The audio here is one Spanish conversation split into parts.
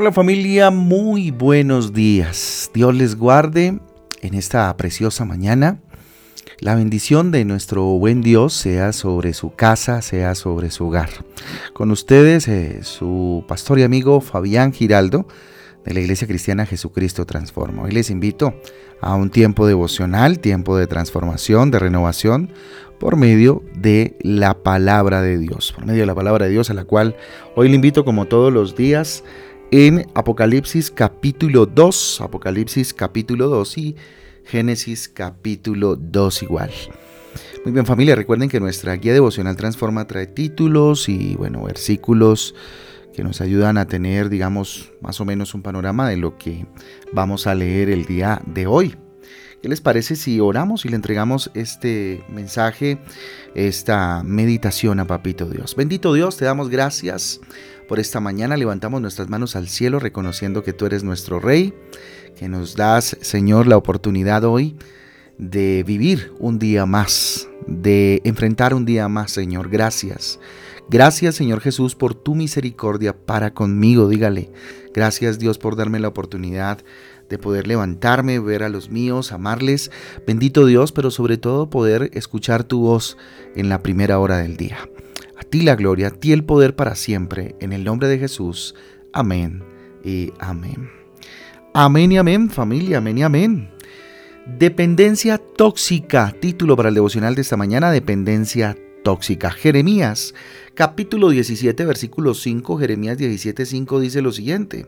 Hola familia, muy buenos días. Dios les guarde en esta preciosa mañana. La bendición de nuestro buen Dios sea sobre su casa, sea sobre su hogar. Con ustedes, eh, su pastor y amigo Fabián Giraldo, de la Iglesia Cristiana Jesucristo Transforma. Hoy les invito a un tiempo devocional, tiempo de transformación, de renovación, por medio de la palabra de Dios, por medio de la palabra de Dios a la cual hoy le invito como todos los días en Apocalipsis capítulo 2, Apocalipsis capítulo 2 y Génesis capítulo 2 igual. Muy bien familia, recuerden que nuestra guía devocional Transforma trae títulos y bueno, versículos que nos ayudan a tener, digamos, más o menos un panorama de lo que vamos a leer el día de hoy. ¿Qué les parece si oramos y le entregamos este mensaje, esta meditación a Papito Dios? Bendito Dios, te damos gracias por esta mañana. Levantamos nuestras manos al cielo reconociendo que tú eres nuestro Rey, que nos das, Señor, la oportunidad hoy de vivir un día más, de enfrentar un día más, Señor. Gracias. Gracias Señor Jesús por tu misericordia para conmigo, dígale. Gracias Dios por darme la oportunidad de poder levantarme, ver a los míos, amarles. Bendito Dios, pero sobre todo poder escuchar tu voz en la primera hora del día. A ti la gloria, a ti el poder para siempre, en el nombre de Jesús. Amén y amén. Amén y amén, familia, amén y amén. Dependencia tóxica, título para el devocional de esta mañana, dependencia tóxica. Jeremías capítulo 17 versículo 5, Jeremías 17, 5 dice lo siguiente,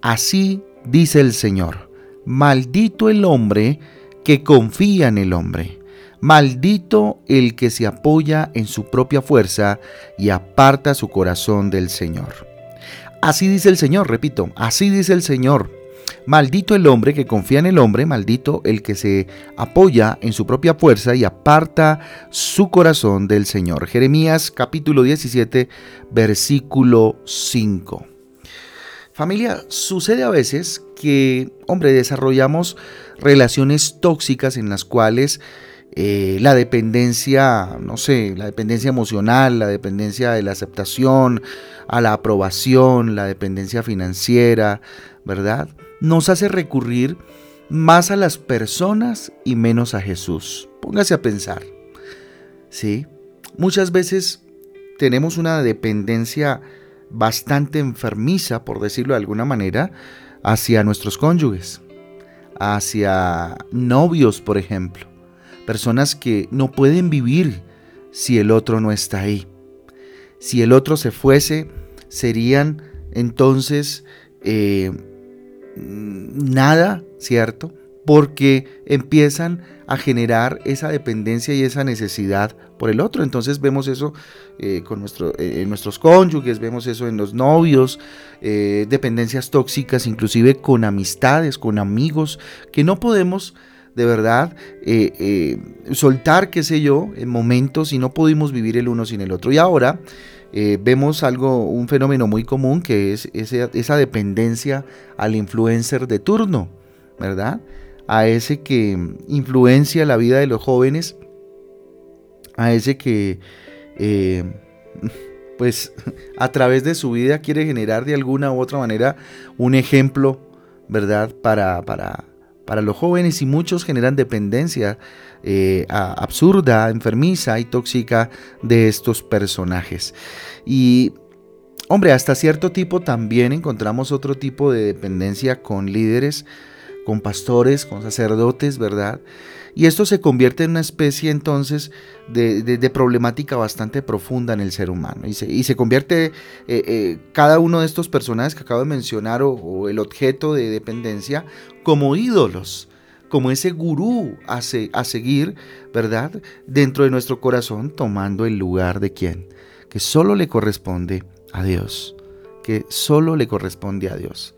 así dice el Señor, maldito el hombre que confía en el hombre, maldito el que se apoya en su propia fuerza y aparta su corazón del Señor. Así dice el Señor, repito, así dice el Señor, Maldito el hombre que confía en el hombre, maldito el que se apoya en su propia fuerza y aparta su corazón del Señor. Jeremías capítulo 17, versículo 5. Familia, sucede a veces que, hombre, desarrollamos relaciones tóxicas en las cuales eh, la dependencia, no sé, la dependencia emocional, la dependencia de la aceptación, a la aprobación, la dependencia financiera, ¿verdad? Nos hace recurrir más a las personas y menos a Jesús. Póngase a pensar. ¿Sí? Muchas veces tenemos una dependencia bastante enfermiza, por decirlo de alguna manera, hacia nuestros cónyuges, hacia novios, por ejemplo personas que no pueden vivir si el otro no está ahí. Si el otro se fuese, serían entonces eh, nada, ¿cierto? Porque empiezan a generar esa dependencia y esa necesidad por el otro. Entonces vemos eso eh, con nuestro, eh, en nuestros cónyuges, vemos eso en los novios, dependencias tóxicas, inclusive con amistades, con amigos, que no podemos de verdad eh, eh, soltar, qué sé yo, en momentos y no pudimos vivir el uno sin el otro. Y ahora eh, vemos algo, un fenómeno muy común que es esa, dependencia al influencer de turno, ¿verdad? A ese que influencia la vida de los jóvenes, a ese que pues a través de su vida quiere generar de alguna u otra manera un ejemplo, ¿verdad? Para, para, para los jóvenes y muchos generan dependencia eh, absurda, enfermiza y tóxica de estos personajes. Y hombre, hasta cierto tipo también encontramos otro tipo de dependencia con líderes, con pastores, con sacerdotes, ¿verdad? Y esto se convierte en una especie entonces de, problemática bastante profunda en el ser humano. Y se, convierte eh, eh, cada uno de estos personajes que acabo de mencionar o, el objeto de dependencia como ídolos como ese gurú a, a, seguir, ¿verdad? Dentro de nuestro corazón, tomando el lugar de quién? Que solo le corresponde a Dios. Que solo le corresponde a Dios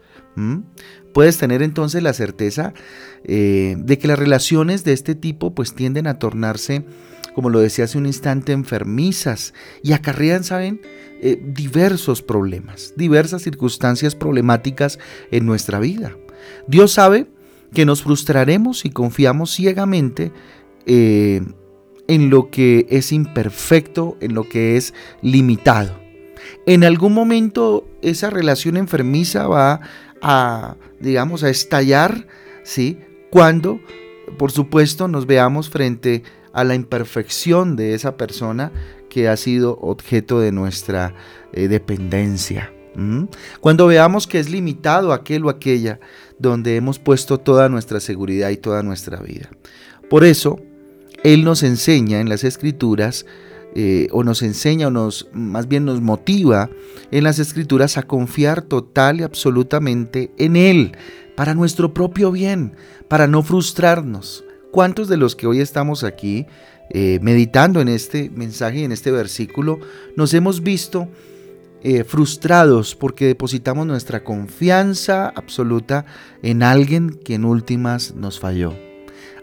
puedes tener entonces la certeza eh, de que las relaciones de este tipo pues tienden a tornarse, como lo decía hace un instante, enfermizas y acarrean, ¿saben? Eh, diversos problemas, diversas circunstancias problemáticas en nuestra vida. Dios sabe que nos frustraremos y confiamos ciegamente eh, en lo que es imperfecto, en lo que es limitado. En algún momento esa relación enfermiza va a, digamos, a estallar, ¿sí? Cuando, por supuesto, nos veamos frente a la imperfección de esa persona que ha sido objeto de nuestra eh, dependencia. Cuando veamos que es limitado aquel o aquella donde hemos puesto toda nuestra seguridad y toda nuestra vida. Por eso, Él nos enseña en las Escrituras, eh, o nos enseña, o nos, más bien nos motiva en las Escrituras a confiar total y absolutamente en Él, para nuestro propio bien, para no frustrarnos. ¿Cuántos de los que hoy estamos aquí eh, meditando en este mensaje y en este versículo nos hemos visto eh, frustrados porque depositamos nuestra confianza absoluta en alguien que en últimas nos falló?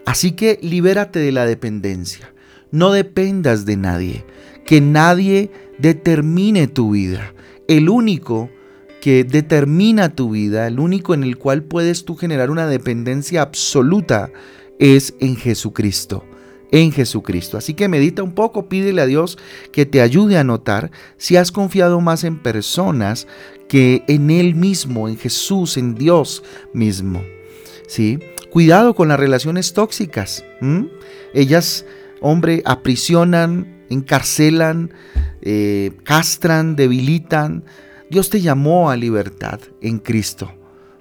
Así que libérate de la dependencia. No dependas de nadie. Que nadie determine tu vida. El único que determina tu vida, el único en el cual puedes tú generar una dependencia absoluta, es en Jesucristo. En Jesucristo. Así que medita un poco, pídele a Dios que te ayude a notar si has confiado más en personas que en Él mismo, en Jesús, en Dios mismo. ¿Sí? Cuidado con las relaciones tóxicas. Ellas, hombre, aprisionan, encarcelan, eh, castran, debilitan, Dios te llamó a libertad en Cristo.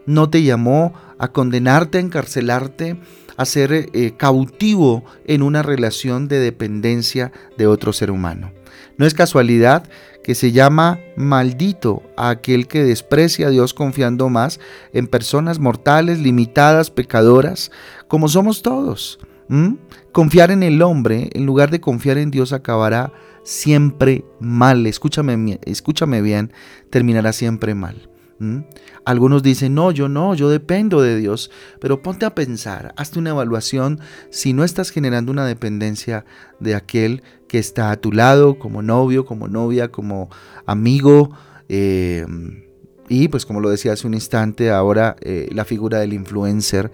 No te llamó a condenarte, a encarcelarte, a ser eh, cautivo en una relación de dependencia de otro ser humano. No es casualidad que se llama maldito a aquel que desprecia a Dios confiando más en personas mortales, limitadas, pecadoras, como somos todos. Confiar en el hombre en lugar de confiar en Dios acabará siempre mal. Escúchame, escúchame bien, terminará siempre mal. Algunos dicen, no, yo no, yo dependo de Dios, pero ponte a pensar, hazte una evaluación si no estás generando una dependencia de aquel que está a tu lado, como novio, como novia, como amigo. Eh, y pues como lo decía hace un instante, ahora eh, la figura del influencer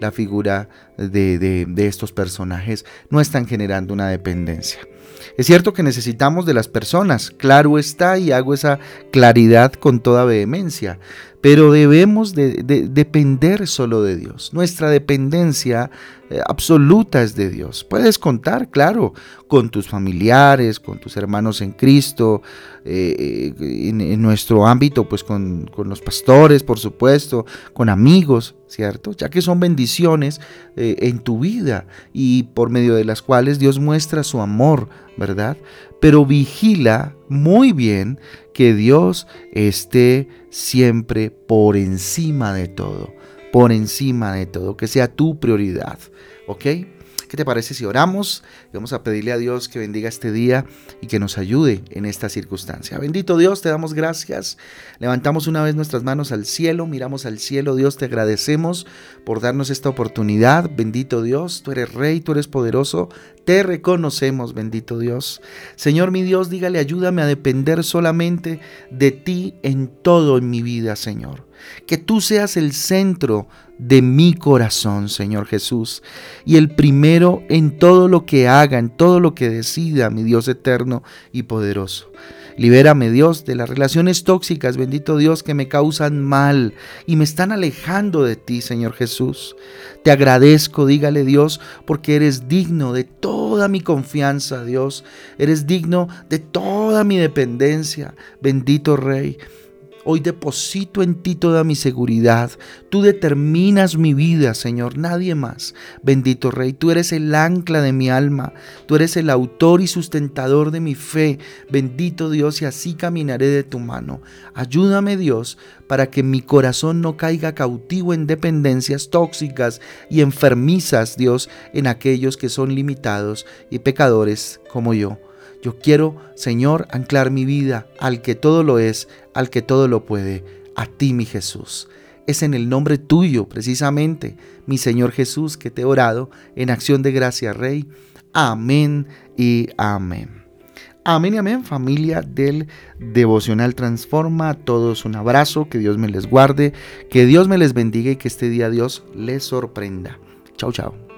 la figura de, estos personajes no están generando una dependencia. Es cierto que necesitamos de las personas, claro está, y hago esa claridad con toda vehemencia, pero debemos de, depender solo de Dios. Nuestra dependencia eh, absoluta es de Dios. Puedes contar, claro, con tus familiares, con tus hermanos en Cristo, eh, en, nuestro ámbito, pues con, los pastores, por supuesto, con amigos, ¿cierto? Ya que son bendiciones eh, en tu vida y por medio de las cuales Dios muestra su amor, ¿verdad? Pero vigila muy bien que Dios esté siempre por encima de todo, por encima de todo, que sea tu prioridad, ¿ok? ¿Qué te parece si oramos? vamos a pedirle a Dios que bendiga este día y que nos ayude en esta circunstancia. Bendito Dios, te damos gracias. Levantamos una vez nuestras manos al cielo, miramos al cielo. Dios, te agradecemos por darnos esta oportunidad. Bendito Dios, tú eres rey, tú eres poderoso. Te reconocemos, bendito Dios. Señor mi Dios, dígale, ayúdame a depender solamente de ti en todo en mi vida, Señor. Que tú seas el centro de mi corazón, Señor Jesús, y el primero en todo lo que haga, en todo lo que decida, mi Dios eterno y poderoso. Libérame, Dios, de las relaciones tóxicas, bendito Dios, que me causan mal y me están alejando de ti, Señor Jesús. Te agradezco, dígale Dios, porque eres digno de toda mi confianza, Dios. Eres digno de toda mi dependencia, bendito Rey. Hoy deposito en ti toda mi seguridad. Tú determinas mi vida, Señor, nadie más. Bendito Rey, tú eres el ancla de mi alma. Tú eres el autor y sustentador de mi fe. Bendito Dios, y así caminaré de tu mano. Ayúdame, Dios, para que mi corazón no caiga cautivo en dependencias tóxicas y enfermizas, Dios, en aquellos que son limitados y pecadores como yo. Yo quiero, Señor, anclar mi vida al que todo lo es, al que todo lo puede, a ti, mi Jesús. Es en el nombre tuyo, precisamente, mi Señor Jesús, que te he orado en acción de gracia, Rey. Amén y amén. Amén y amén, familia del Devocional Transforma. A todos un abrazo, que Dios me les guarde, que Dios me les bendiga y que este día Dios les sorprenda. Chao, chao.